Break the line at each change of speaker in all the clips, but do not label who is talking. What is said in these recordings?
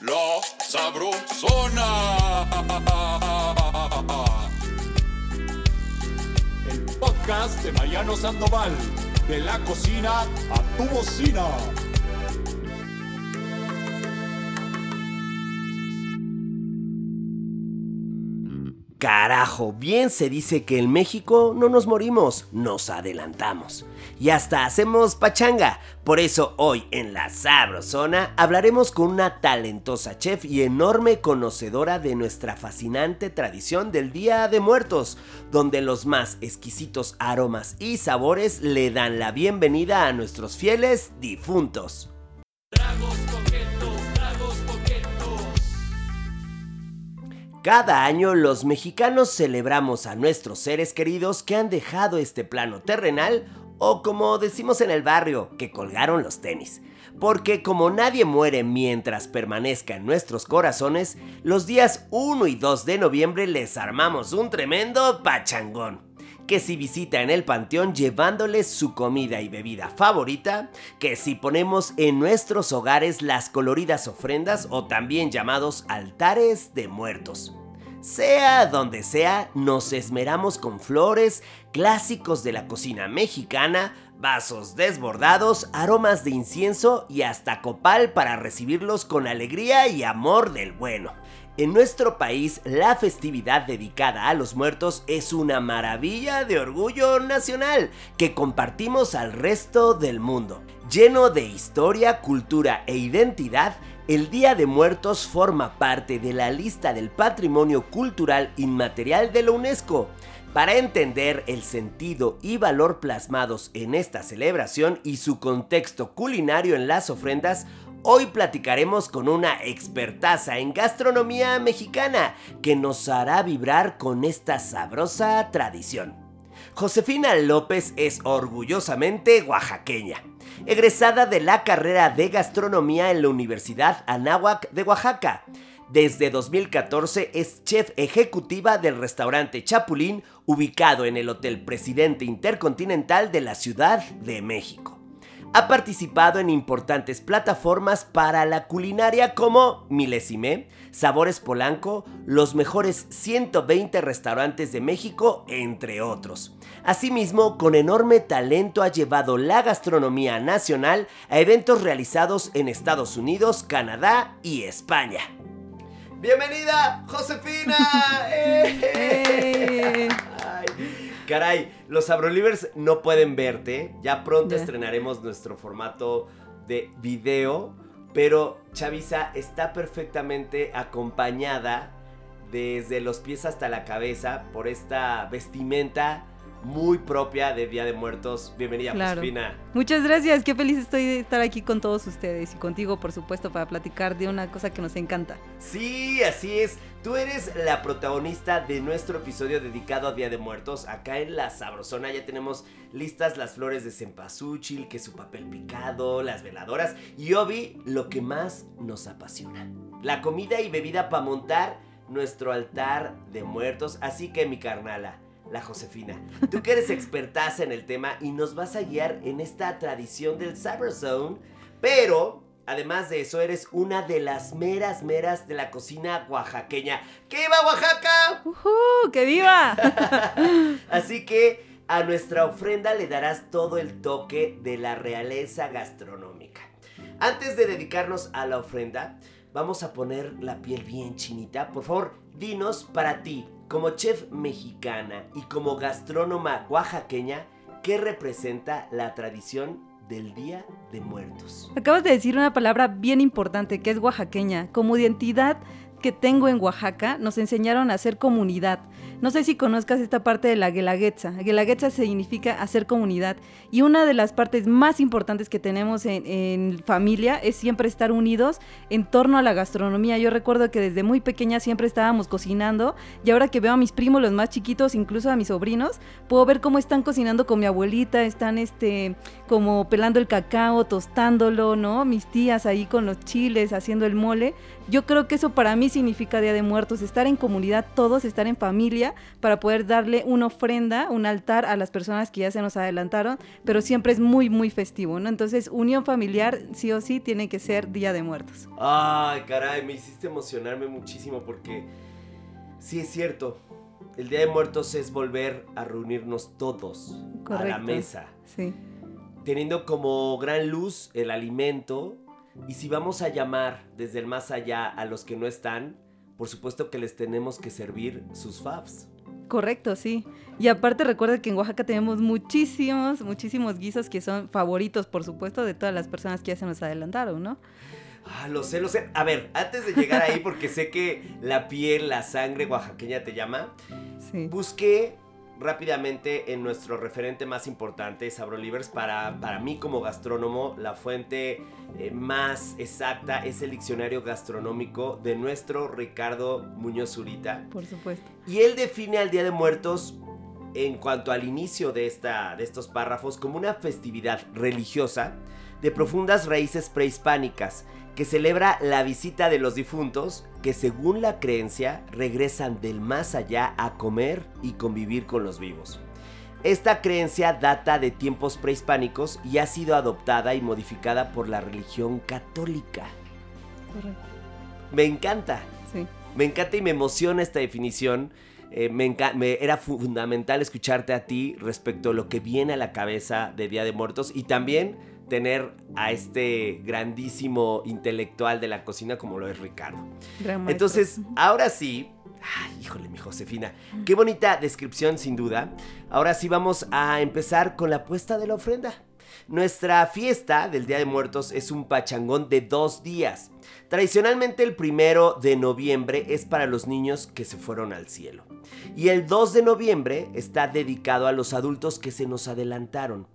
La Sabrosona.
El podcast de Mariano Sandoval. De la cocina a tu bocina.
Carajo, bien se dice que en México no nos morimos, nos adelantamos. Y hasta hacemos pachanga. Por eso hoy en la Sabrosona hablaremos con una talentosa chef y enorme conocedora de nuestra fascinante tradición del Día de Muertos, donde los más exquisitos aromas y sabores le dan la bienvenida a nuestros fieles difuntos. Cada año los mexicanos celebramos a nuestros seres queridos que han dejado este plano terrenal o como decimos en el barrio, que colgaron los tenis. Porque como nadie muere mientras permanezca en nuestros corazones, los días 1 y 2 de noviembre les armamos un tremendo pachangón que si visita en el panteón llevándoles su comida y bebida favorita, que si ponemos en nuestros hogares las coloridas ofrendas o también llamados altares de muertos. Sea donde sea, nos esmeramos con flores, clásicos de la cocina mexicana, vasos desbordados, aromas de incienso y hasta copal para recibirlos con alegría y amor del bueno. En nuestro país, la festividad dedicada a los muertos es una maravilla de orgullo nacional que compartimos al resto del mundo. Lleno de historia, cultura e identidad, el Día de Muertos forma parte de la lista del Patrimonio Cultural Inmaterial de la UNESCO. Para entender el sentido y valor plasmados en esta celebración y su contexto culinario en las ofrendas, Hoy platicaremos con una expertaza en gastronomía mexicana que nos hará vibrar con esta sabrosa tradición. Josefina López es orgullosamente oaxaqueña, egresada de la carrera de gastronomía en la Universidad Anáhuac de Oaxaca. Desde 2014 es chef ejecutiva del restaurante Chapulín, ubicado en el Hotel Presidente Intercontinental de la Ciudad de México. Ha participado en importantes plataformas para la culinaria como Milésime, Sabores Polanco, los mejores 120 restaurantes de México, entre otros. Asimismo, con enorme talento ha llevado la gastronomía nacional a eventos realizados en Estados Unidos, Canadá y España. ¡Bienvenida, Josefina! ¡Eh! Caray, los Abrolivers no pueden verte. Ya pronto estrenaremos nuestro formato de video. Pero Chavisa está perfectamente acompañada desde los pies hasta la cabeza por esta vestimenta muy propia de Día de Muertos. Bienvenida,
claro.
Josefina.
Muchas gracias, qué feliz estoy de estar aquí con todos ustedes y contigo, por supuesto, para platicar de una cosa que nos encanta.
Sí, así es. Tú eres la protagonista de nuestro episodio dedicado a Día de Muertos. Acá en La Sabrosona ya tenemos listas las flores de cempasúchil, que su papel picado, las veladoras y Obi, lo que más nos apasiona. La comida y bebida para montar nuestro altar de muertos. Así que mi carnala la Josefina. Tú que eres expertaza en el tema y nos vas a guiar en esta tradición del Cyberzone, pero además de eso eres una de las meras meras de la cocina oaxaqueña. ¡Que viva Oaxaca!
¡Uh, ¡Que viva!
Así que a nuestra ofrenda le darás todo el toque de la realeza gastronómica. Antes de dedicarnos a la ofrenda, vamos a poner la piel bien chinita. Por favor, dinos para ti, como chef mexicana y como gastrónoma oaxaqueña, ¿qué representa la tradición del Día de Muertos?
Acabas de decir una palabra bien importante que es oaxaqueña. Como identidad que tengo en Oaxaca, nos enseñaron a hacer comunidad. No sé si conozcas esta parte de la guelaguetza. Guelaguetza significa hacer comunidad. Y una de las partes más importantes que tenemos en, familia es siempre estar unidos en torno a la gastronomía. Yo recuerdo que desde muy pequeña siempre estábamos cocinando y ahora que veo a mis primos, los más chiquitos, incluso a mis sobrinos, puedo ver cómo están cocinando con mi abuelita, están este, como pelando el cacao, tostándolo, ¿no? Mis tías ahí con los chiles, haciendo el mole. Yo creo que eso para mí significa Día de Muertos, estar en comunidad todos, estar en familia para poder darle una ofrenda, un altar a las personas que ya se nos adelantaron, pero siempre es muy, muy festivo, ¿no? Entonces, unión familiar sí o sí tiene que ser Día de Muertos.
Ay, caray, me hiciste emocionarme muchísimo porque sí es cierto. El Día de Muertos es volver a reunirnos todos a la mesa.
Sí.
Teniendo como gran luz el alimento. Y si vamos a llamar desde el más allá a los que no están, por supuesto que les tenemos que servir sus fabs.
Correcto, sí. Y aparte recuerda que en Oaxaca tenemos muchísimos, muchísimos guisos que son favoritos, por supuesto, de todas las personas que ya se nos adelantaron, ¿no?
Ah, lo sé, lo sé. A ver, antes de llegar ahí, porque sé que la piel, la sangre oaxaqueña te llama,
Sí.
busqué rápidamente en nuestro referente más importante, Sabrolivers, para, para mí como gastrónomo, la fuente eh, más exacta es el diccionario gastronómico de nuestro Ricardo Muñoz Zurita.
Por supuesto.
Y él define al Día de Muertos en cuanto al inicio de, esta, de estos párrafos como una festividad religiosa de profundas raíces prehispánicas que celebra la visita de los difuntos que según la creencia regresan del más allá a comer y convivir con los vivos. Esta creencia data de tiempos prehispánicos y ha sido adoptada y modificada por la religión católica.
Correcto.
Me encanta.
Sí.
Me encanta y me emociona esta definición. Eh, me, era fundamental escucharte a ti respecto a lo que viene a la cabeza de Día de Muertos y también tener a este grandísimo intelectual de la cocina como lo es Ricardo.
Gran.
Entonces, ahora sí, ay, híjole, mi Josefina, qué bonita descripción sin duda. Ahora sí vamos a empezar con la puesta de la ofrenda. Nuestra fiesta del Día de Muertos es un pachangón de dos días. Tradicionalmente el primero de noviembre es para los niños que se fueron al cielo. Y el 2 de noviembre está dedicado a los adultos que se nos adelantaron.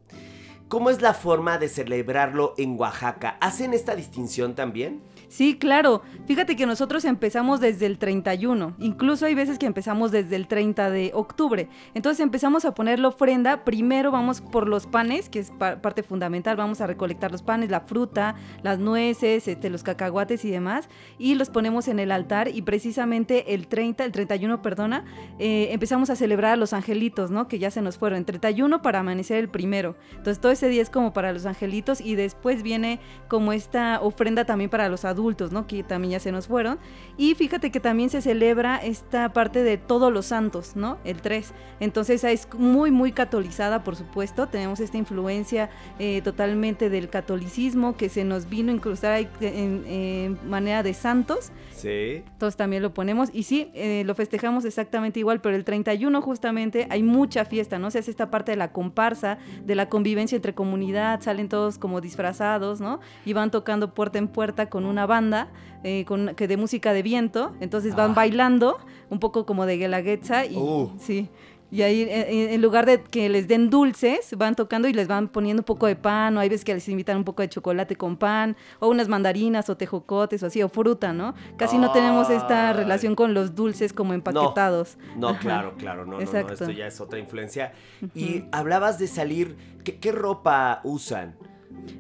¿Cómo es la forma de celebrarlo en Oaxaca? ¿Hacen esta distinción también?
Sí, claro. Fíjate que nosotros empezamos desde el 31. Incluso hay veces que empezamos desde el 30 de octubre. Entonces empezamos a poner la ofrenda. Primero vamos por los panes, que es pa- parte fundamental. Vamos a recolectar los panes, la fruta, las nueces, este, los cacahuates y demás. Y los ponemos en el altar. Y precisamente el 30, el 31, perdona, eh, empezamos a celebrar a los angelitos, ¿no? Que ya se nos fueron. El 31 para amanecer el primero. Entonces todo ese día es como para los angelitos. Y después viene como esta ofrenda también para los adultos, ¿no? Que también ya se nos fueron. Y fíjate que también se celebra esta parte de todos los santos, ¿no? El 3. Entonces es muy, muy catolizada, por supuesto. Tenemos esta influencia eh, totalmente del catolicismo que se nos vino a incrustar ahí en, en manera de santos.
Sí.
Entonces también lo ponemos. Y sí, eh, lo festejamos exactamente igual, pero el 31 justamente hay mucha fiesta, ¿no? Se hace esta parte de la comparsa, de la convivencia entre comunidad, salen todos como disfrazados, ¿no? Y van tocando puerta en puerta con una banda eh, con, que de música de viento. Entonces van
Ah.
bailando, un poco como de Guelaguetza. Y,
Uh.
Sí. Y ahí, en, en lugar de que les den dulces, van tocando y les van poniendo un poco de pan, o hay veces que les invitan un poco de chocolate con pan, o unas mandarinas, o tejocotes, o así, o fruta, ¿no? Casi no tenemos esta relación con los dulces como empaquetados.
No, claro, claro, no, no, no,
Exacto.
esto ya es otra influencia. Y hablabas de salir, ¿qué, qué ropa usan?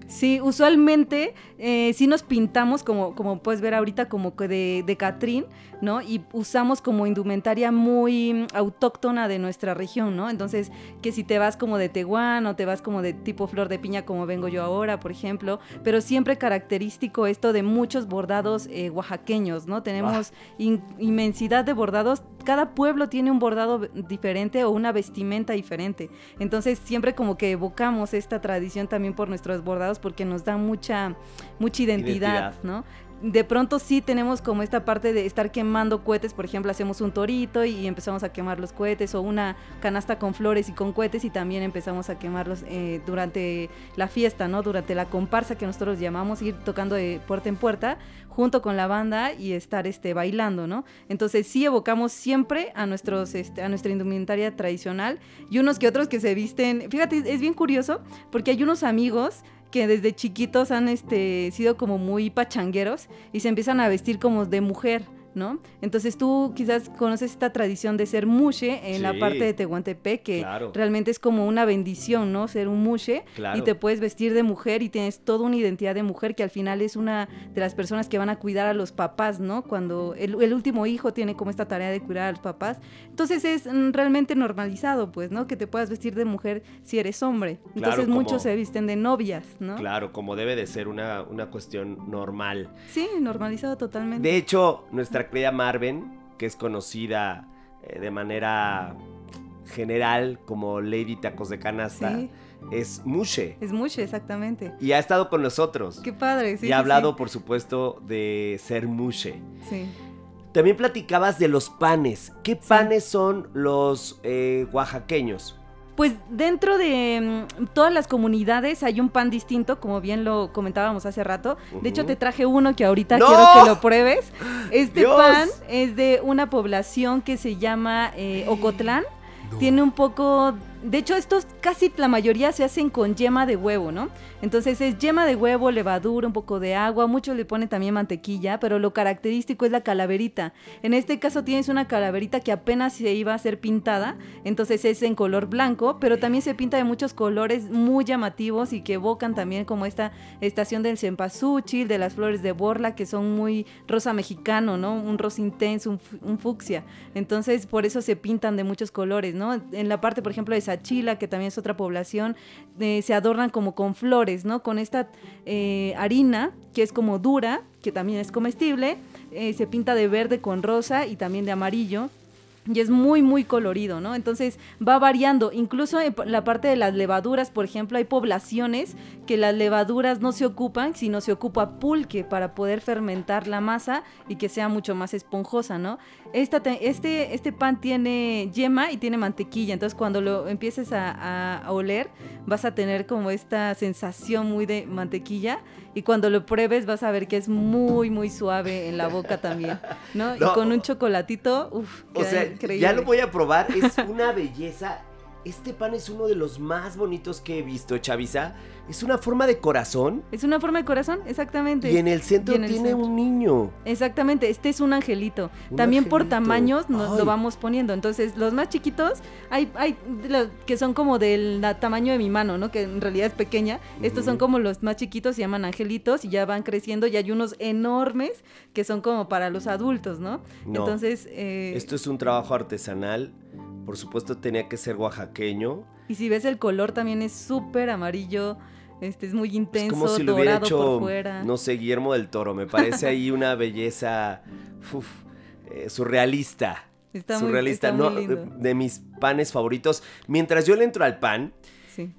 Sí, usualmente eh, sí nos pintamos, como, como puedes ver ahorita, como que de, de Catrín, ¿no? Y usamos como indumentaria muy mm, autóctona de nuestra región, ¿no? Entonces, que si te vas como de Tehuán o te vas como de tipo flor de piña, como vengo yo ahora, por ejemplo, pero siempre característico esto de muchos bordados eh, oaxaqueños, ¿no? Tenemos in- inmensidad de bordados. Cada pueblo tiene un bordado diferente o una vestimenta diferente. Entonces, siempre como que evocamos esta tradición también por nuestros bordados porque nos da mucha, mucha identidad,
Identidad.
¿no? De pronto sí tenemos como esta parte de estar quemando cohetes, por ejemplo, hacemos un torito y empezamos a quemar los cohetes o una canasta con flores y con cohetes y también empezamos a quemarlos eh, durante la fiesta, ¿no? Durante la comparsa que nosotros llamamos, ir tocando de puerta en puerta junto con la banda y estar este, bailando, ¿no? Entonces sí evocamos siempre a, nuestros, este, a nuestra indumentaria tradicional y unos que otros que se visten, fíjate, es bien curioso porque hay unos amigos que desde chiquitos han este, sido como muy pachangueros y se empiezan a vestir como de mujer. ¿No? Entonces tú quizás conoces esta tradición de ser mushe en la parte de Tehuantepec, que
Claro.
realmente es como una bendición, ¿no? Ser un mushe
Claro.
y te puedes vestir de mujer y tienes toda una identidad de mujer que al final es una de las personas que van a cuidar a los papás, ¿no? Cuando el, el último hijo tiene como esta tarea de cuidar a los papás. Entonces es mm, realmente normalizado, pues, ¿no? Que te puedas vestir de mujer si eres hombre. Entonces muchos se visten de novias, ¿no?
Claro, como debe de ser una, una cuestión normal.
Sí, normalizado totalmente.
De hecho, nuestra querida Marven, que es conocida eh, de manera general como Lady Tacos de Canasta,
Sí.
es Mushe.
Es mushe, exactamente.
Y ha estado con nosotros.
Qué padre, sí.
y ha
sí,
hablado, por supuesto, de ser Mushe.
Sí.
También platicabas de los panes. ¿Qué panes son los eh, oaxaqueños?
Pues dentro de mm, todas las comunidades hay un pan distinto, como bien lo comentábamos hace rato. De hecho, te traje uno que ahorita
¡No!
quiero que lo pruebes. Este
¡Dios!
pan es de una población que se llama eh, Ocotlán. Tiene un poco... De hecho, estos casi la mayoría se hacen con yema de huevo, ¿no? Entonces es yema de huevo, levadura, un poco de agua, muchos le ponen también mantequilla, pero lo característico es la calaverita. En este caso tienes una calaverita que apenas se iba a ser pintada, entonces es en color blanco, pero también se pinta de muchos colores muy llamativos y que evocan también como esta estación del cempasúchil, de las flores de borla, que son muy rosa mexicano, ¿no? Un rosa intenso, un, un fucsia. Entonces por eso se pintan de muchos colores, ¿no? En la parte, por ejemplo, de Sachila, que también es otra población, eh, se adornan como con flores, ¿no? Con esta eh, harina que es como dura, que también es comestible, eh, se pinta de verde con rosa y también de amarillo. Y es muy, muy colorido, ¿no? Entonces va variando. Incluso en la parte de las levaduras, por ejemplo, hay poblaciones que las levaduras no se ocupan, sino se ocupa pulque para poder fermentar la masa y que sea mucho más esponjosa, ¿no? Esta te- este, este pan tiene yema y tiene mantequilla, entonces cuando lo empieces a, a- a oler vas a tener como esta sensación muy de mantequilla y cuando lo pruebes vas a ver que es muy, muy suave en la boca también, ¿no?
No.
Y con un chocolatito, uff,
O sea, ya lo voy a probar. Es una belleza. Este pan es uno de los más bonitos que he visto, Chavisa. Es una forma de corazón.
Es una forma de corazón, exactamente.
Y en el centro
Y en el
tiene
centro.
un niño.
Exactamente, este es un angelito.
Un
También por tamaños nos
Ay.
lo vamos poniendo. Entonces, los más chiquitos, hay, hay los que son como del la- tamaño de mi mano, ¿no? Que en realidad es pequeña. Estos son como los más chiquitos, se llaman angelitos y ya van creciendo. Y hay unos enormes que son como para los adultos, ¿no?
No.
Entonces, eh,
Esto es un trabajo artesanal. Por supuesto, tenía que ser oaxaqueño.
y si ves el color también es súper amarillo. Este es muy
Es
intenso,
como si lo hubiera
dorado
hecho,
por fuera.
no sé, Guillermo del Toro. Me parece ahí una belleza uf, eh, surrealista.
Está muy-
surrealista,
muy.
De mis panes favoritos. Mientras yo le entro al pan,
Sí.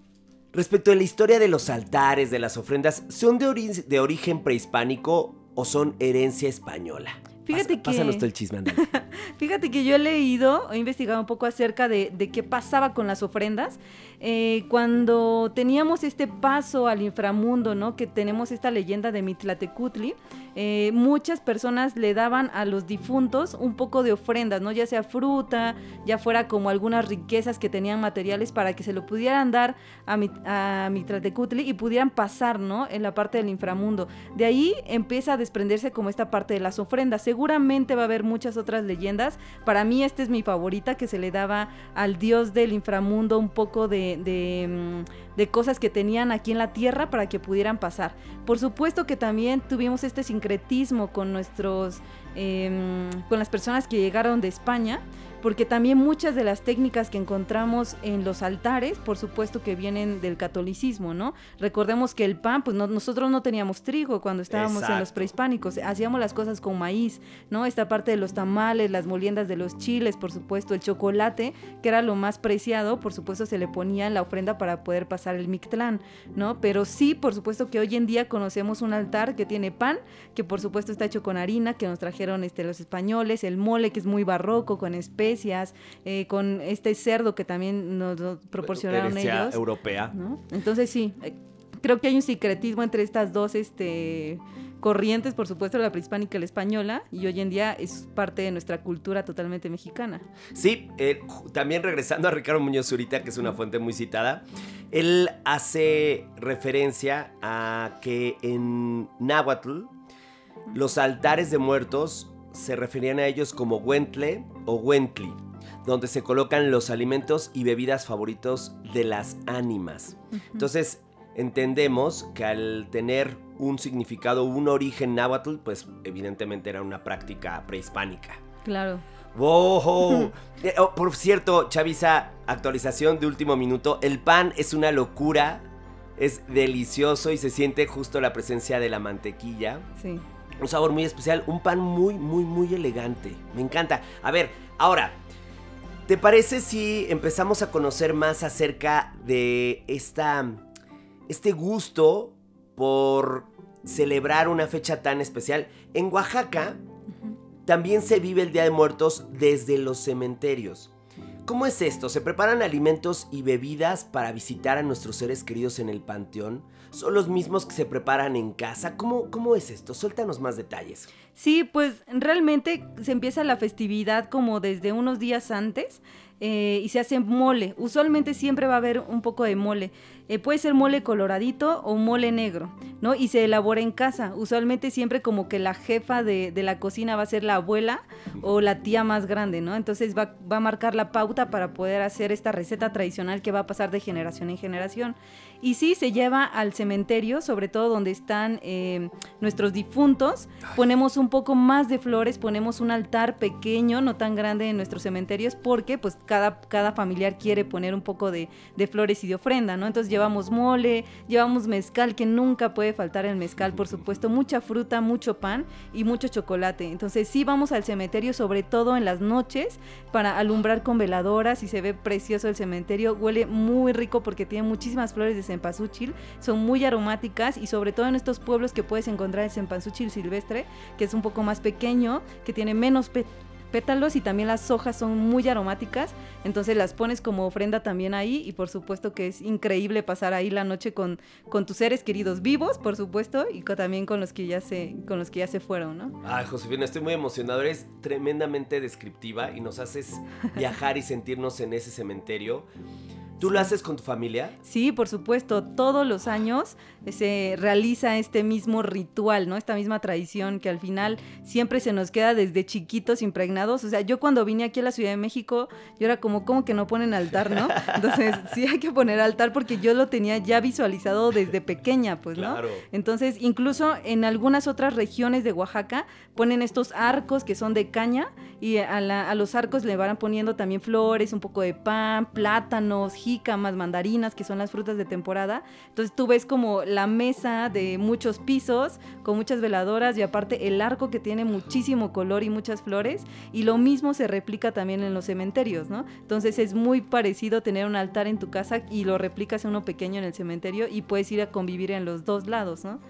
Respecto a la historia de los altares, de las ofrendas, ¿son de, ori- de origen prehispánico o son herencia española?
Fíjate
Pasa-
que-
Pásanos todo el chisme.
Fíjate que yo he leído, he investigado un poco acerca de, de qué pasaba con las ofrendas. Eh, cuando teníamos este paso al inframundo, ¿no? Que tenemos esta leyenda de Mitlatecutli, eh, muchas personas le daban a los difuntos un poco de ofrendas, ¿no? Ya sea fruta, ya fuera como algunas riquezas que tenían materiales para que se lo pudieran dar a, Mit- a Mitlatecutli y pudieran pasar, ¿no? En la parte del inframundo. De ahí empieza a desprenderse como esta parte de las ofrendas. Seguramente va a haber muchas otras leyendas. Para mí esta es mi favorita, que se le daba al dios del inframundo un poco de, de, mm, cosas que tenían aquí en la tierra para que pudieran pasar. Por supuesto que también tuvimos este sincretismo con nuestros, em, con las personas que llegaron de España porque también muchas de las técnicas que encontramos en los altares, por supuesto que vienen del catolicismo, ¿no? Recordemos que el pan, pues no- nosotros no teníamos trigo cuando estábamos en los prehispánicos, hacíamos las cosas con maíz, ¿no? Esta parte de los tamales, las moliendas de los chiles, por supuesto, el chocolate, que era lo más preciado, por supuesto se le ponía en la ofrenda para poder pasar el Mictlán, ¿no? Pero sí, por supuesto que hoy en día conocemos un altar que tiene pan, que por supuesto está hecho con harina, que nos trajeron este, los españoles, el mole, que es muy barroco, con especias, eh, con este cerdo que también nos proporcionaron ellos.
europea.
¿no? Entonces sí, eh, creo que hay un secretismo entre estas dos este, corrientes, por supuesto, la prehispánica y la española, y hoy en día es parte de nuestra cultura totalmente mexicana.
Sí, eh, también regresando a Ricardo Muñoz Zurita, que es una fuente muy citada, él hace referencia a que en Náhuatl los altares de muertos se referían a ellos como Wentle o Wentli, donde se colocan los alimentos y bebidas favoritos de las ánimas. Entonces, entendemos que al tener un significado, un origen náhuatl, pues evidentemente era una práctica prehispánica.
Claro.
¡Wow! Eh, oh, por cierto, Chavisa, actualización de último minuto. El pan es una locura. Es delicioso y se siente justo la presencia de la mantequilla.
Sí.
Un sabor muy especial. Un pan muy, muy, muy elegante. Me encanta. A ver, ahora, ¿te parece si empezamos a conocer más acerca de esta, este gusto por celebrar una fecha tan especial? En Oaxaca también se vive el Día de Muertos desde los cementerios. ¿Cómo es esto? ¿Se preparan alimentos y bebidas para visitar a nuestros seres queridos en el panteón? ¿Son los mismos que se preparan en casa? ¿Cómo, cómo es esto? Suéltanos más detalles.
Sí, pues realmente se empieza la festividad como desde unos días antes eh, y se hace mole. Usualmente siempre va a haber un poco de mole. Eh, puede ser mole coloradito o mole negro, ¿no? Y se elabora en casa. Usualmente siempre como que la jefa de, la cocina va a ser la abuela o la tía más grande, ¿no? Entonces va, va, a marcar la pauta para poder hacer esta receta tradicional que va a pasar de generación en generación. Y sí, se lleva al cementerio, sobre todo donde están eh, nuestros difuntos. Ponemos un poco más de flores, ponemos un altar pequeño, no tan grande en nuestros cementerios, porque pues cada, cada familiar quiere poner un poco de, de flores y de ofrenda, ¿no? Entonces llevamos mole, llevamos mezcal, que nunca puede faltar el mezcal, por supuesto, mucha fruta, mucho pan y mucho chocolate. Entonces sí vamos al cementerio, sobre todo en las noches, para alumbrar con veladoras y se ve precioso el cementerio. Huele muy rico porque tiene muchísimas flores de cempasúchil, son muy aromáticas y sobre todo en estos pueblos que puedes encontrar el cempasúchil silvestre, que es un poco más pequeño, que tiene menos pétalos y también las hojas son muy aromáticas, entonces las pones como ofrenda también ahí y por supuesto que es increíble pasar ahí la noche con, con tus seres queridos vivos, por supuesto, y también con los que ya se con los que ya se fueron, ¿no?
Ay, Josefina, estoy muy emocionado, eres tremendamente descriptiva y nos haces viajar y sentirnos en ese cementerio. ¿Tú lo haces con tu familia?
Sí, por supuesto. Todos los años se realiza este mismo ritual, ¿no? Esta misma tradición que al final siempre se nos queda desde chiquitos impregnados. O sea, yo cuando vine aquí a la Ciudad de México, yo era como, ¿cómo que no ponen altar, no? Entonces, sí hay que poner altar porque yo lo tenía ya visualizado desde pequeña, pues, ¿no? Claro. Entonces, incluso en algunas otras regiones de Oaxaca ponen estos arcos que son de caña y a, a los arcos le van poniendo también flores, un poco de pan, plátanos, jícamas, mandarinas, que son las frutas de temporada. Entonces tú ves como la mesa de muchos pisos, con muchas veladoras y aparte el arco que tiene muchísimo color y muchas flores. Y lo mismo se replica también en los cementerios, ¿no? Entonces es muy parecido tener un altar en tu casa y lo replicas en uno pequeño en el cementerio y puedes ir a convivir en los dos lados, ¿no?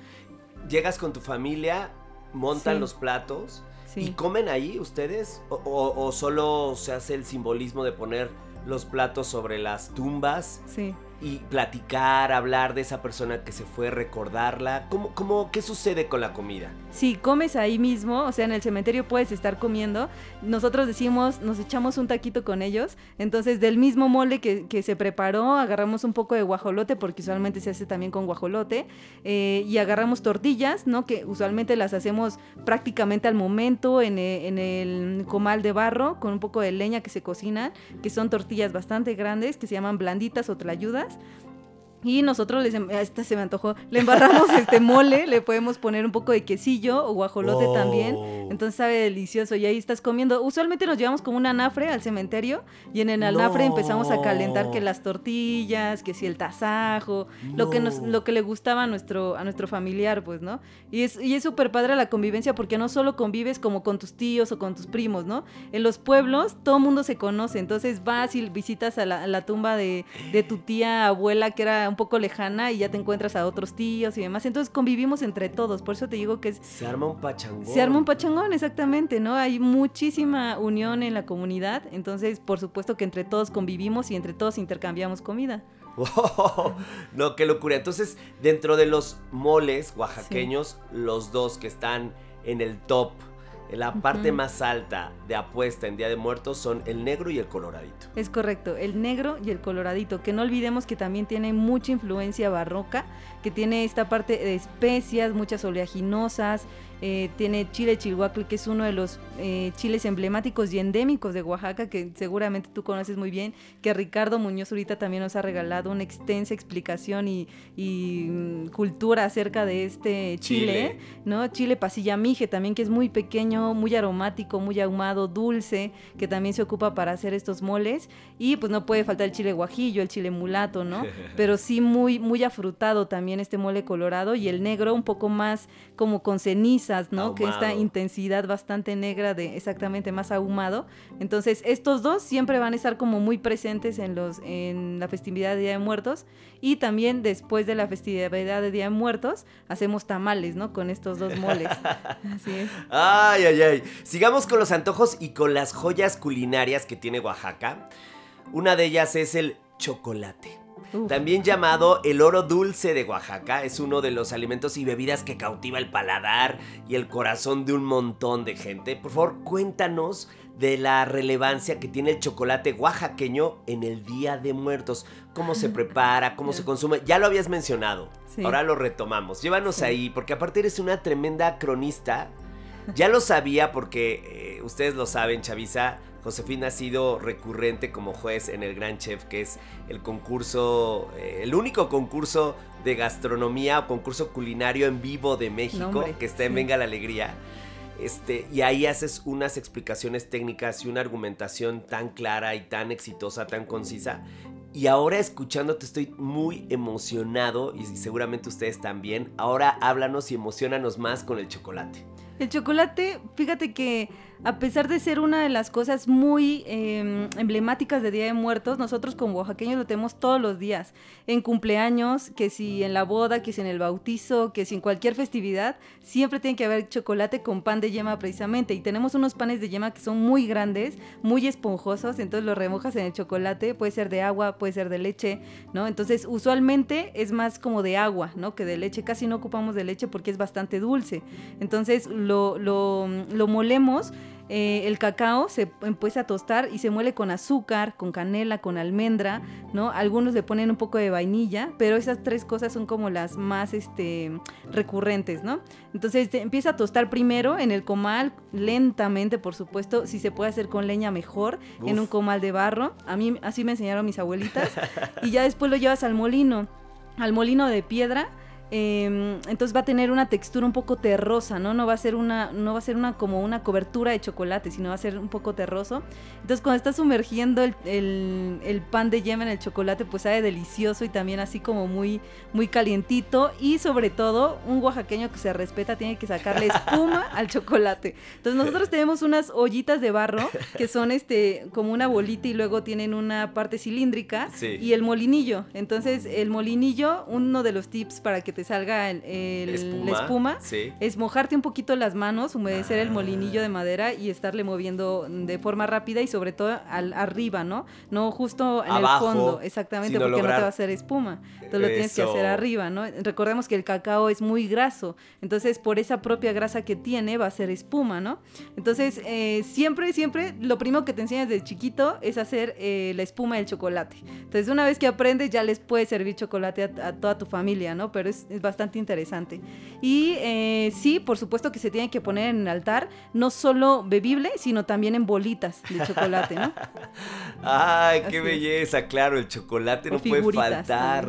Llegas con tu familia, montan los platos. ¿Y comen ahí ustedes? o, solo se hace el simbolismo de poner los platos sobre las tumbas.
Sí
y platicar, hablar de esa persona que se fue, recordarla. ¿Cómo, cómo, ¿Qué sucede con la comida?
Sí, comes ahí mismo, o sea, en el cementerio puedes estar comiendo. Nosotros decimos, nos echamos un taquito con ellos. Entonces, del mismo mole que, se preparó, agarramos un poco de guajolote, porque usualmente se hace también con guajolote, eh, y agarramos tortillas, ¿no? Que usualmente las hacemos prácticamente al momento en el, en el comal de barro, con un poco de leña que se cocina, que son tortillas bastante grandes, que se llaman blanditas o tlayudas podcast y nosotros les, em, esta se me antojó, le embarramos este mole, le podemos poner un poco de quesillo o guajolote también. Entonces sabe delicioso y ahí estás comiendo. Usualmente nos llevamos como un anafre al cementerio y en el anafre empezamos a calentar que las tortillas, que si el tasajo, lo que nos, lo que le gustaba a nuestro, a nuestro familiar, pues, ¿no? Y es, y es súper padre la convivencia porque no solo convives como con tus tíos o con tus primos, ¿no? En los pueblos todo mundo se conoce, entonces vas y visitas a la, a la tumba de, de tu tía abuela que era un poco lejana y ya te encuentras a otros tíos y demás. Entonces convivimos entre todos. Por eso te digo que es.
Se arma un pachangón.
Se arma un pachangón, exactamente, ¿no? Hay muchísima unión en la comunidad. Entonces, por supuesto que entre todos convivimos y entre todos intercambiamos comida.
no, qué locura. Entonces, dentro de los moles oaxaqueños, los dos que están en el top la parte más alta de apuesta en Día de Muertos son el negro y el coloradito.
Es correcto, el negro y el coloradito, que no olvidemos que también tiene mucha influencia barroca, que tiene esta parte de especias, muchas oleaginosas, eh, tiene chile chilhuacle, que es uno de los eh, chiles emblemáticos y endémicos de Oaxaca, que seguramente tú conoces muy bien, que Ricardo Muñoz ahorita también nos ha regalado una extensa explicación y, mm, cultura acerca de este chile, ¿no? Chile pasilla mije también, que es muy pequeño, muy aromático, muy ahumado, dulce, que también se ocupa para hacer estos moles. Y pues no puede faltar el chile guajillo, el chile mulato, ¿no? Pero sí muy, muy afrutado también este mole colorado y el negro un poco más como con Que esta intensidad bastante negra de exactamente más ahumado. Entonces, estos dos siempre van a estar como muy presentes en los en la festividad de Día de Muertos y también después de la festividad de Día de Muertos hacemos tamales, ¿no? Con estos dos moles. Así es.
Ay, ay, ay. Sigamos con los antojos y con las joyas culinarias que tiene Oaxaca. Una de ellas es el chocolate. También llamado el oro dulce de Oaxaca, es uno de los alimentos y bebidas que cautiva el paladar y el corazón de un montón de gente. Por favor, cuéntanos de la relevancia que tiene el chocolate oaxaqueño en el Día de Muertos. Cómo se prepara, cómo se consume. Ya lo habías mencionado. Ahora lo retomamos. Llévanos ahí, porque aparte eres una tremenda cronista. Ya lo sabía porque eh, ustedes lo saben, Chavisa. Josefina ha sido recurrente como juez en el Gran Chef, que es el concurso, eh, el único concurso de gastronomía o concurso culinario en vivo de México, que está en Venga la Alegría. Este, y ahí haces unas explicaciones técnicas y una argumentación tan clara y tan exitosa, tan concisa. Y ahora escuchándote estoy muy emocionado y seguramente ustedes también. Ahora háblanos y emocionanos más con el chocolate.
El chocolate, fíjate que a pesar de ser una de las cosas muy em, emblemáticas de Día de Muertos, nosotros como oaxaqueños lo tenemos todos los días. En cumpleaños, que si en la boda, que si en el bautizo, que si en cualquier festividad, siempre tiene que haber chocolate con pan de yema precisamente. Y tenemos unos panes de yema que son muy grandes, muy esponjosos, entonces los remojas en el chocolate, puede ser de agua, puede ser de leche, ¿no? Entonces usualmente es más como de agua, ¿no? Que de leche. Casi no ocupamos de leche porque es bastante dulce. Entonces lo, lo, lo molemos eh, el cacao se empieza a tostar y se muele con azúcar, con canela, con almendra, ¿no? Algunos le ponen un poco de vainilla, pero esas tres cosas son como las más este, recurrentes, ¿no? Entonces empieza a tostar primero en el comal, lentamente, por supuesto, si se puede hacer con leña mejor, en un comal de barro. A mí así me enseñaron mis abuelitas. y ya después lo llevas al molino, al molino de piedra Em, entonces va a tener una textura un poco terrosa, ¿no? No va a ser una, no va a ser una como una cobertura de chocolate, sino va a ser un poco terroso. Entonces cuando estás sumergiendo el, pan de yema en el chocolate, pues sabe delicioso y también así como muy, muy calientito. Y sobre todo, un oaxaqueño que se respeta tiene que sacarle espuma al chocolate. Entonces nosotros tenemos unas ollitas de barro que son este como una bolita y luego tienen una parte cilíndrica y el molinillo. Entonces el molinillo, uno de los tips para que te salga el, la espuma, es mojarte un poquito las manos, humedecer el molinillo de madera y estarle moviendo de forma rápida y sobre todo al, arriba, ¿no? No justo en el fondo, exactamente, porque no te va a hacer espuma. Entonces lo tienes que hacer arriba, ¿no? Recordemos que el cacao es muy graso, entonces por esa propia grasa que tiene va a ser espuma, ¿no? Entonces eh, siempre, siempre lo primero que te enseñas desde chiquito es hacer eh, la espuma del chocolate. Entonces una vez que aprendes ya les puedes servir chocolate a, a toda tu familia, ¿no? Pero es es, bastante interesante. Y eh, sí, por supuesto que se tiene que poner en el altar, no solo bebible, sino también en bolitas de chocolate, ¿no?
Ay, qué belleza, claro, el chocolate no puede faltar.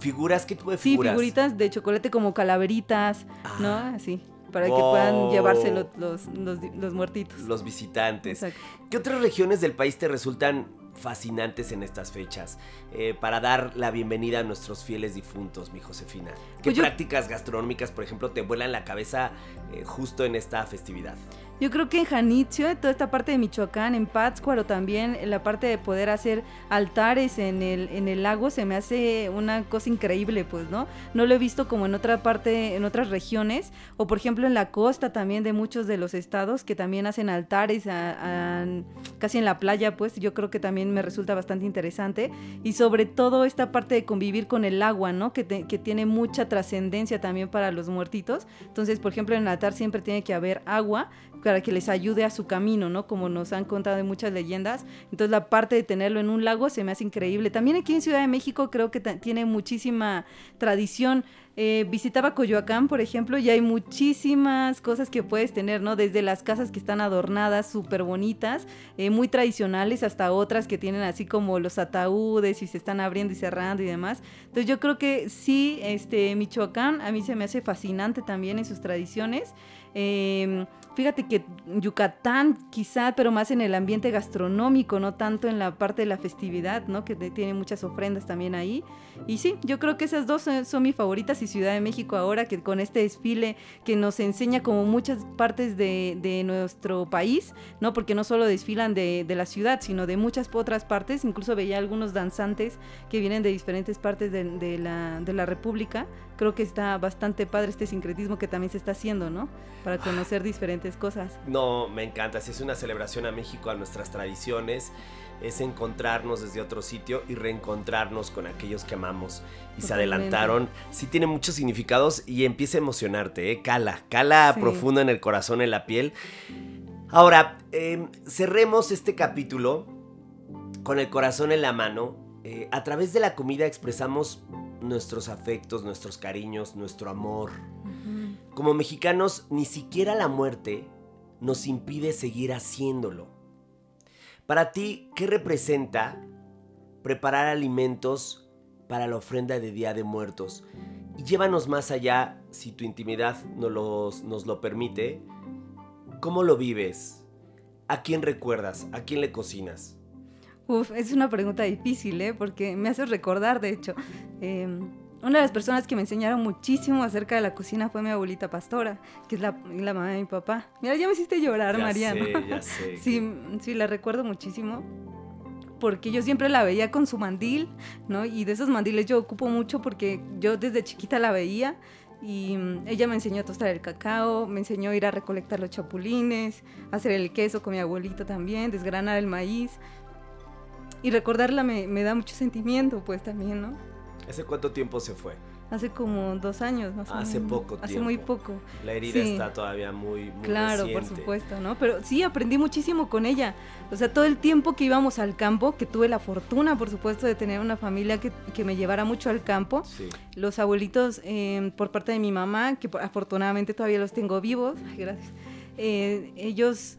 ¿Figuras? ¿Qué tipo de figuras?
Sí, figuritas de chocolate como calaveritas, ¿no? Ah. Así para que puedan llevarse los, los, muertitos.
Los visitantes. ¿Qué otras regiones del país te resultan fascinantes en estas fechas eh, para dar la bienvenida a nuestros fieles difuntos, mi Josefina? ¿Qué pues prácticas gastronómicas, por ejemplo, te vuelan la cabeza eh, justo en esta festividad?
Yo creo que en Janitzio, toda esta parte de Michoacán, en Pátzcuaro también, la parte de poder hacer altares en el, en el lago se me hace una cosa increíble, pues, ¿no? No lo he visto como en otra parte, en otras regiones, o por ejemplo en la costa también de muchos de los estados que también hacen altares casi en la playa, pues yo creo que también me resulta bastante interesante. Y sobre todo esta parte de convivir con el agua, ¿no? Que, que tiene mucha trascendencia también para los muertitos. Entonces, por ejemplo, en el altar siempre tiene que haber agua para que les ayude a su camino, ¿no? Como nos han contado en muchas leyendas. Entonces la parte de tenerlo en un lago se me hace increíble. También aquí en Ciudad de México creo que tiene muchísima tradición. Eh, visitaba Coyoacán, por ejemplo, y hay muchísimas cosas que puedes tener, ¿no? Desde las casas que están adornadas, súper bonitas, eh, muy tradicionales, hasta otras que tienen así como los ataúdes y se están abriendo y cerrando y demás. Entonces yo creo que sí, este, Michoacán a mí se me hace fascinante también en sus tradiciones. Em, fíjate que Yucatán quizá, pero más en el ambiente gastronómico, no tanto en la parte de la festividad, ¿no? Que tiene muchas ofrendas también ahí. Y sí, yo creo que esas dos son, mis favoritas y Ciudad de México ahora que con este desfile que nos enseña como muchas partes de, nuestro país, ¿no? Porque no solo desfilan de, la ciudad, sino de muchas otras partes. Incluso veía algunos danzantes que vienen de diferentes partes de, la, de la República. Creo que está bastante padre este sincretismo que también se está haciendo, ¿no? Para conocer diferentes cosas.
No, me encanta. Si es una celebración a México, a nuestras tradiciones es encontrarnos desde otro sitio y reencontrarnos con aquellos que amamos y se adelantaron. Sí tiene muchos significados y empieza a emocionarte, ¿eh? cala, cala profundo en el corazón, en la piel. Ahora, em, cerremos este capítulo con el corazón en la mano. Eh, a través de la comida expresamos nuestros afectos, nuestros cariños, nuestro amor. Como mexicanos, ni siquiera la muerte nos impide seguir haciéndolo. Para ti, ¿qué representa preparar alimentos para la ofrenda de Día de Muertos? Y llévanos más allá, si tu intimidad nos, nos lo permite. ¿Cómo lo vives? ¿A quién recuerdas? ¿A quién le cocinas?
Uf, es una pregunta difícil, ¿eh? Porque me hace recordar, de hecho. Em, una de las personas que me enseñaron muchísimo acerca de la cocina fue mi abuelita pastora, que es la, la mamá de mi papá. Mira, ya me hiciste llorar,
ya
Mariano.
Sé, ya sé.
sí, sí, la recuerdo muchísimo. Porque yo siempre la veía con su mandil, ¿no? Y de esos mandiles yo ocupo mucho porque yo desde chiquita la veía y mm, ella me enseñó a tostar el cacao, me enseñó a ir a recolectar los chapulines, hacer el queso con mi abuelito también, desgranar el maíz. Y recordarla me, me da mucho sentimiento, pues también, ¿no?
¿Hace cuánto tiempo se fue?
Hace como dos años más
Hace poco tiempo.
Hace muy poco.
La herida está todavía muy, muy
Claro, por supuesto, ¿no? Pero sí, aprendí muchísimo con ella. O sea, todo el tiempo que íbamos al campo, que tuve la fortuna, por supuesto, de tener una familia que, que me llevara mucho al campo. Sí. Los abuelitos, eh, por parte de mi mamá, que afortunadamente todavía los tengo vivos, gracias. Eh, ellos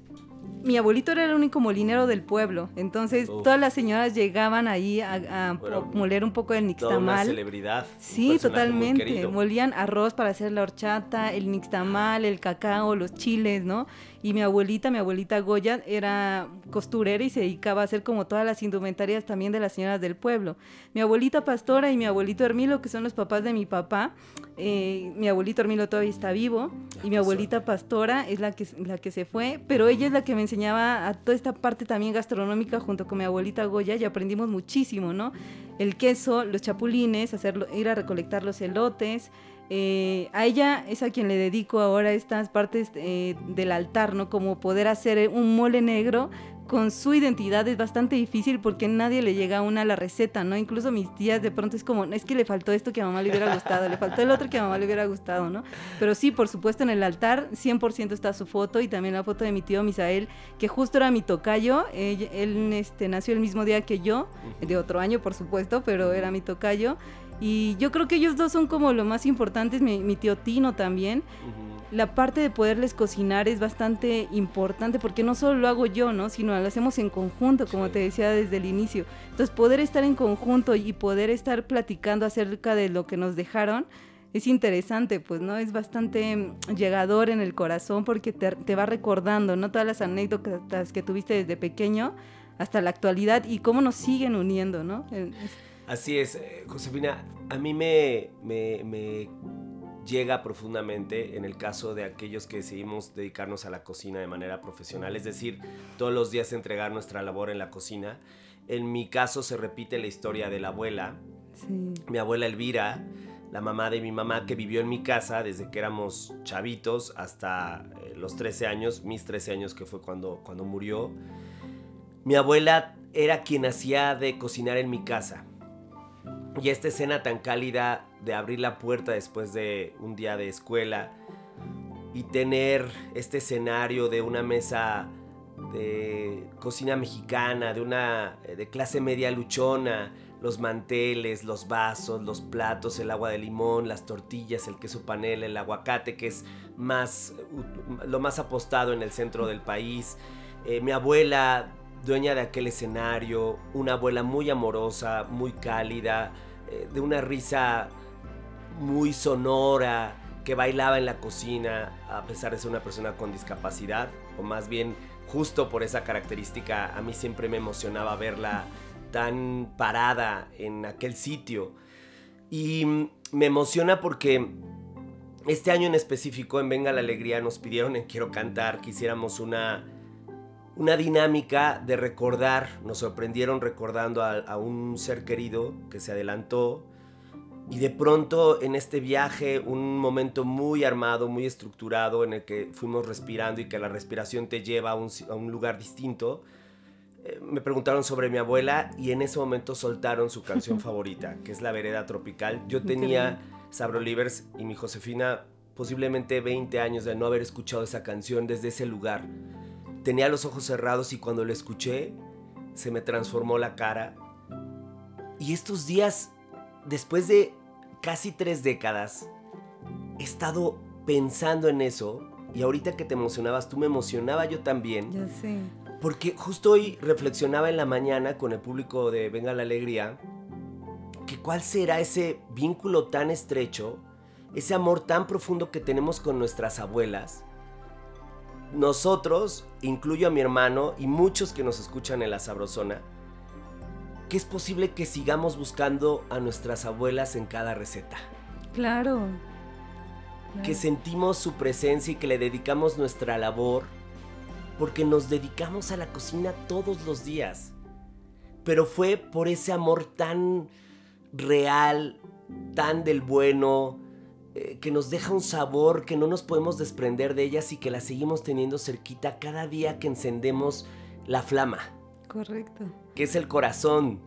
mi abuelito era el único molinero del pueblo, entonces todas las señoras llegaban ahí a, moler un poco el nixtamal.
Toda una celebridad.
Sí, totalmente. Molían arroz para hacer la horchata, el nixtamal, el cacao, los chiles, ¿no? Y mi abuelita, mi abuelita Goya, era costurera y se dedicaba a hacer como todas las indumentarias también de las señoras del pueblo. Mi abuelita Pastora y mi abuelito Hermilo, que son los papás de mi papá, eh, mi abuelito Hermilo todavía está vivo y mi abuelita Pastora es la que, la que se fue, pero ella es la que me enseñaba a toda esta parte también gastronómica junto con mi abuelita Goya y aprendimos muchísimo, ¿no? El queso, los chapulines, hacerlo, ir a recolectar los elotes, eh, a ella es a quien le dedico ahora estas partes eh, del altar, ¿no? Como poder hacer un mole negro con su identidad es bastante difícil porque nadie le llega a una la receta, ¿no? Incluso mis tías de pronto es como, es que le faltó esto que a mamá le hubiera gustado, le faltó el otro que a mamá le hubiera gustado, ¿no? Pero sí, por supuesto, en el altar 100% está su foto y también la foto de mi tío Misael, que justo era mi tocayo, él, este, nació el mismo día que yo, de otro año, por supuesto, pero era mi tocayo. Y yo creo que ellos dos son como lo más importante, mi, tío Tino también. La parte de poderles cocinar es bastante importante porque no solo lo hago yo, ¿no? Sino lo hacemos en conjunto, como te decía desde el inicio. Entonces, poder estar en conjunto y poder estar platicando acerca de lo que nos dejaron es interesante, pues, ¿no? Es bastante llegador en el corazón porque te, te va recordando, ¿no? Todas las anécdotas que tuviste desde pequeño hasta la actualidad y cómo nos siguen uniendo, ¿no?
Así es, eh, Josefina, a mí me, me, llega profundamente en el caso de aquellos que decidimos dedicarnos a la cocina de manera profesional, es decir, todos los días entregar nuestra labor en la cocina. En mi caso se repite la historia de la abuela, mi abuela Elvira, la mamá de mi mamá que vivió en mi casa desde que éramos chavitos hasta eh, los 13 años, mis 13 años que fue cuando, cuando murió. Mi abuela era quien hacía de cocinar en mi casa. Y esta escena tan cálida de abrir la puerta después de un día de escuela y tener este escenario de una mesa de cocina mexicana, de una de clase media luchona, los manteles, los vasos, los platos, el agua de limón, las tortillas, el queso panela, el aguacate, que es más, lo más apostado en el centro del país. Eh, mi abuela, dueña de aquel escenario, una abuela muy amorosa, muy cálida, eh, de una risa muy sonora, que bailaba en la cocina, a pesar de ser una persona con discapacidad, o más bien justo por esa característica, a mí siempre me emocionaba verla tan parada en aquel sitio. Y me emociona porque este año en específico en Venga la Alegría nos pidieron en Quiero Cantar que hiciéramos una, una dinámica de recordar, nos sorprendieron recordando a, a un ser querido que se adelantó y de pronto en este viaje, un momento muy armado, muy estructurado, en el que fuimos respirando y que la respiración te lleva a un, a un lugar distinto, eh, me preguntaron sobre mi abuela y en ese momento soltaron su canción favorita, que es La Vereda Tropical. Yo tenía Sabro Livers y mi Josefina posiblemente 20 años de no haber escuchado esa canción desde ese lugar. Tenía los ojos cerrados y cuando la escuché se me transformó la cara. Y estos días, después de casi tres décadas, he estado pensando en eso y ahorita que te emocionabas, tú me emocionaba yo también.
Ya sé.
Porque justo hoy reflexionaba en la mañana con el público de Venga la Alegría, que cuál será ese vínculo tan estrecho, ese amor tan profundo que tenemos con nuestras abuelas. Nosotros, incluyo a mi hermano y muchos que nos escuchan en la Sabrosona, que es posible que sigamos buscando a nuestras abuelas en cada receta.
Claro.
Que
claro.
sentimos su presencia y que le dedicamos nuestra labor porque nos dedicamos a la cocina todos los días. Pero fue por ese amor tan real, tan del bueno, eh, que nos deja un sabor que no nos podemos desprender de ellas y que la seguimos teniendo cerquita cada día que encendemos la flama,
Correcto.
que es el corazón.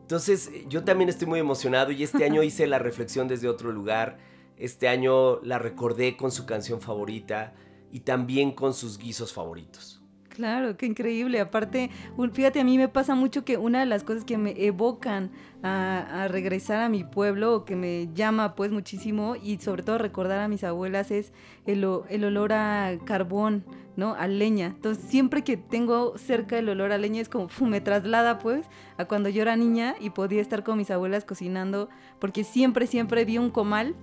Entonces yo también estoy muy emocionado y este año hice la reflexión desde otro lugar. Este año la recordé con su canción favorita y también con sus guisos favoritos.
Claro, qué increíble. Aparte, fíjate, a mí me pasa mucho que una de las cosas que me evocan a, regresar a mi pueblo o que me llama pues muchísimo y sobre todo recordar a mis abuelas es el, el olor a carbón, ¿no? A leña. Entonces, siempre que tengo cerca el olor a leña es como, me traslada pues a cuando yo era niña y podía estar con mis abuelas cocinando porque siempre, siempre vi un comal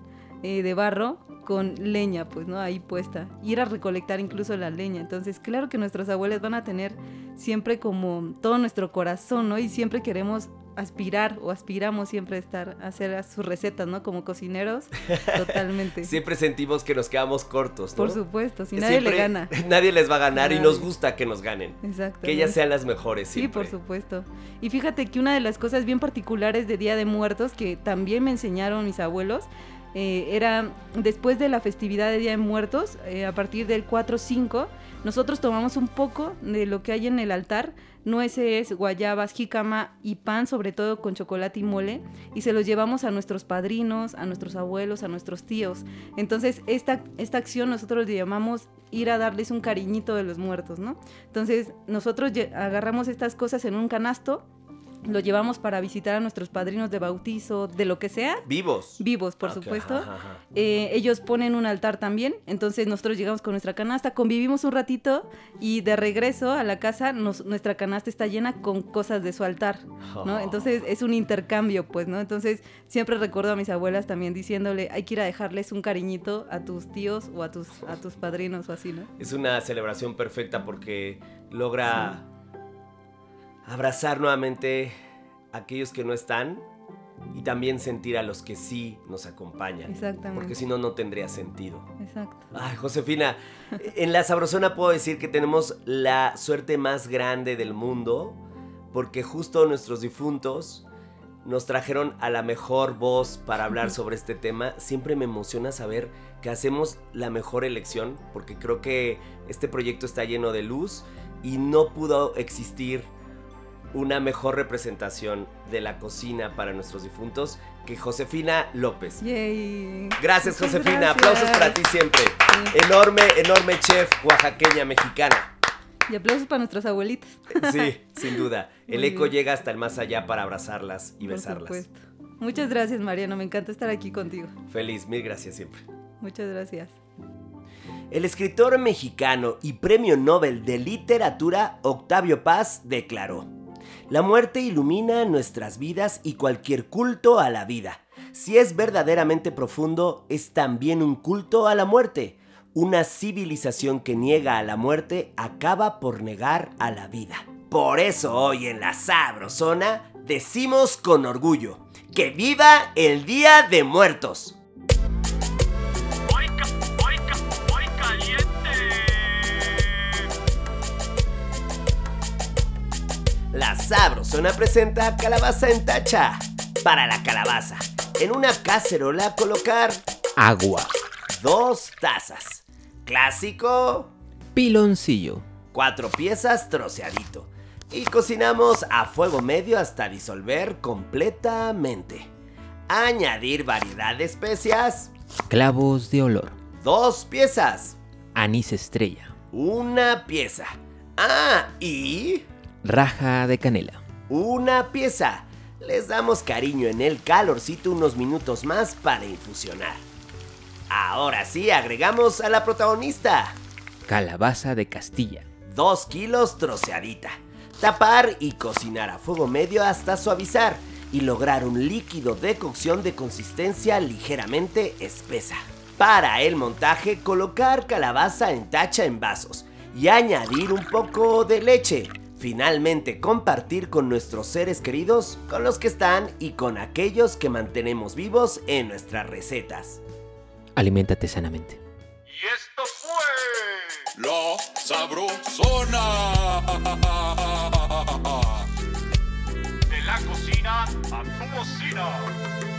eh, de barro con leña, pues, ¿no? Ahí puesta. Ir a recolectar incluso la leña. Entonces, claro que nuestras abuelas van a tener siempre como todo nuestro corazón, ¿no? Y siempre queremos aspirar o aspiramos siempre a estar, a hacer a sus recetas, ¿no? Como cocineros, totalmente.
Siempre sentimos que nos quedamos cortos, ¿no?
Por supuesto, si nadie le gana.
Nadie les va a ganar y nos gusta que nos ganen.
Exacto.
Que ellas sean las mejores
Sí,
siempre.
por supuesto. Y fíjate que una de las cosas bien particulares de Día de Muertos que también me enseñaron mis abuelos eh, era después de la festividad de Día de Muertos, eh, a partir del 4-5, nosotros tomamos un poco de lo que hay en el altar, nueces, guayabas, jícama y pan, sobre todo con chocolate y mole, y se los llevamos a nuestros padrinos, a nuestros abuelos, a nuestros tíos. Entonces, esta, esta acción nosotros le llamamos ir a darles un cariñito de los muertos, ¿no? Entonces, nosotros agarramos estas cosas en un canasto, lo llevamos para visitar a nuestros padrinos de bautizo, de lo que sea,
Vivos.
vivos, por
Ok,
supuesto.
ajá, ajá.
Eh, ellos ponen un altar también, entonces nosotros llegamos con nuestra canasta, convivimos un ratito y de regreso a la casa nos- nuestra canasta está llena con cosas de su altar, ¿no?
Oh.
Entonces es un intercambio, pues, ¿no? Entonces siempre recuerdo a mis abuelas también diciéndole, hay que ir a dejarles un cariñito a tus tíos o a tus, a tus padrinos o así, ¿no?
Es una celebración perfecta porque logra abrazar nuevamente a aquellos que no están y también sentir a los que sí nos acompañan.
Exactamente.
Porque si no, no tendría sentido.
Exacto.
Ay, Josefina, en la Sabrosona puedo decir que tenemos la suerte más grande del mundo porque justo nuestros difuntos nos trajeron a la mejor voz para hablar sobre este tema. Siempre me emociona saber que hacemos la mejor elección porque creo que este proyecto está lleno de luz y no pudo existir una mejor representación de la cocina para nuestros difuntos que Josefina López.
Yay.
Gracias,
Muchas
Josefina.
gracias.
Aplausos para ti siempre. Enorme, enorme chef oaxaqueña mexicana.
Y aplausos para nuestras abuelitas.
Sí, sin duda. El
Muy
eco
bien.
llega hasta el más allá para abrazarlas y
Por
besarlas.
supuesto. Muchas gracias, Mariano. Me encanta estar aquí contigo.
Feliz, mil gracias siempre.
Muchas gracias.
El escritor mexicano y premio Nobel de Literatura Octavio Paz declaró, La muerte ilumina nuestras vidas y cualquier culto a la vida. Si es verdaderamente profundo, es también un culto a la muerte. Una civilización que niega a la muerte acaba por negar a la vida. Por eso hoy en la Sabrosona decimos con orgullo, ¡que viva el Día de Muertos! La Sabrosona presenta calabaza en tacha. Para la calabaza, en una cacerola colocar
Agua.
dos tazas. Clásico,
Piloncillo.
cuatro piezas troceadito. Y cocinamos a fuego medio hasta disolver completamente. Añadir variedad de especias,
Clavos de olor.
dos piezas,
Anís estrella.
una pieza. Ah, y
Raja de canela.
una pieza. Les damos cariño en el calorcito unos minutos más para infusionar. Ahora sí, agregamos a la protagonista.
Calabaza de Castilla.
2 kilos troceadita. Tapar y cocinar a fuego medio hasta suavizar y lograr un líquido de cocción de consistencia ligeramente espesa. Para el montaje, colocar calabaza en tacha en vasos y añadir un poco de leche. Finalmente, compartir con nuestros seres queridos, con los que están y con aquellos que mantenemos vivos en nuestras recetas.
Aliméntate sanamente.
Y esto fue.
La Sabrosona.
De la cocina a tu bocina.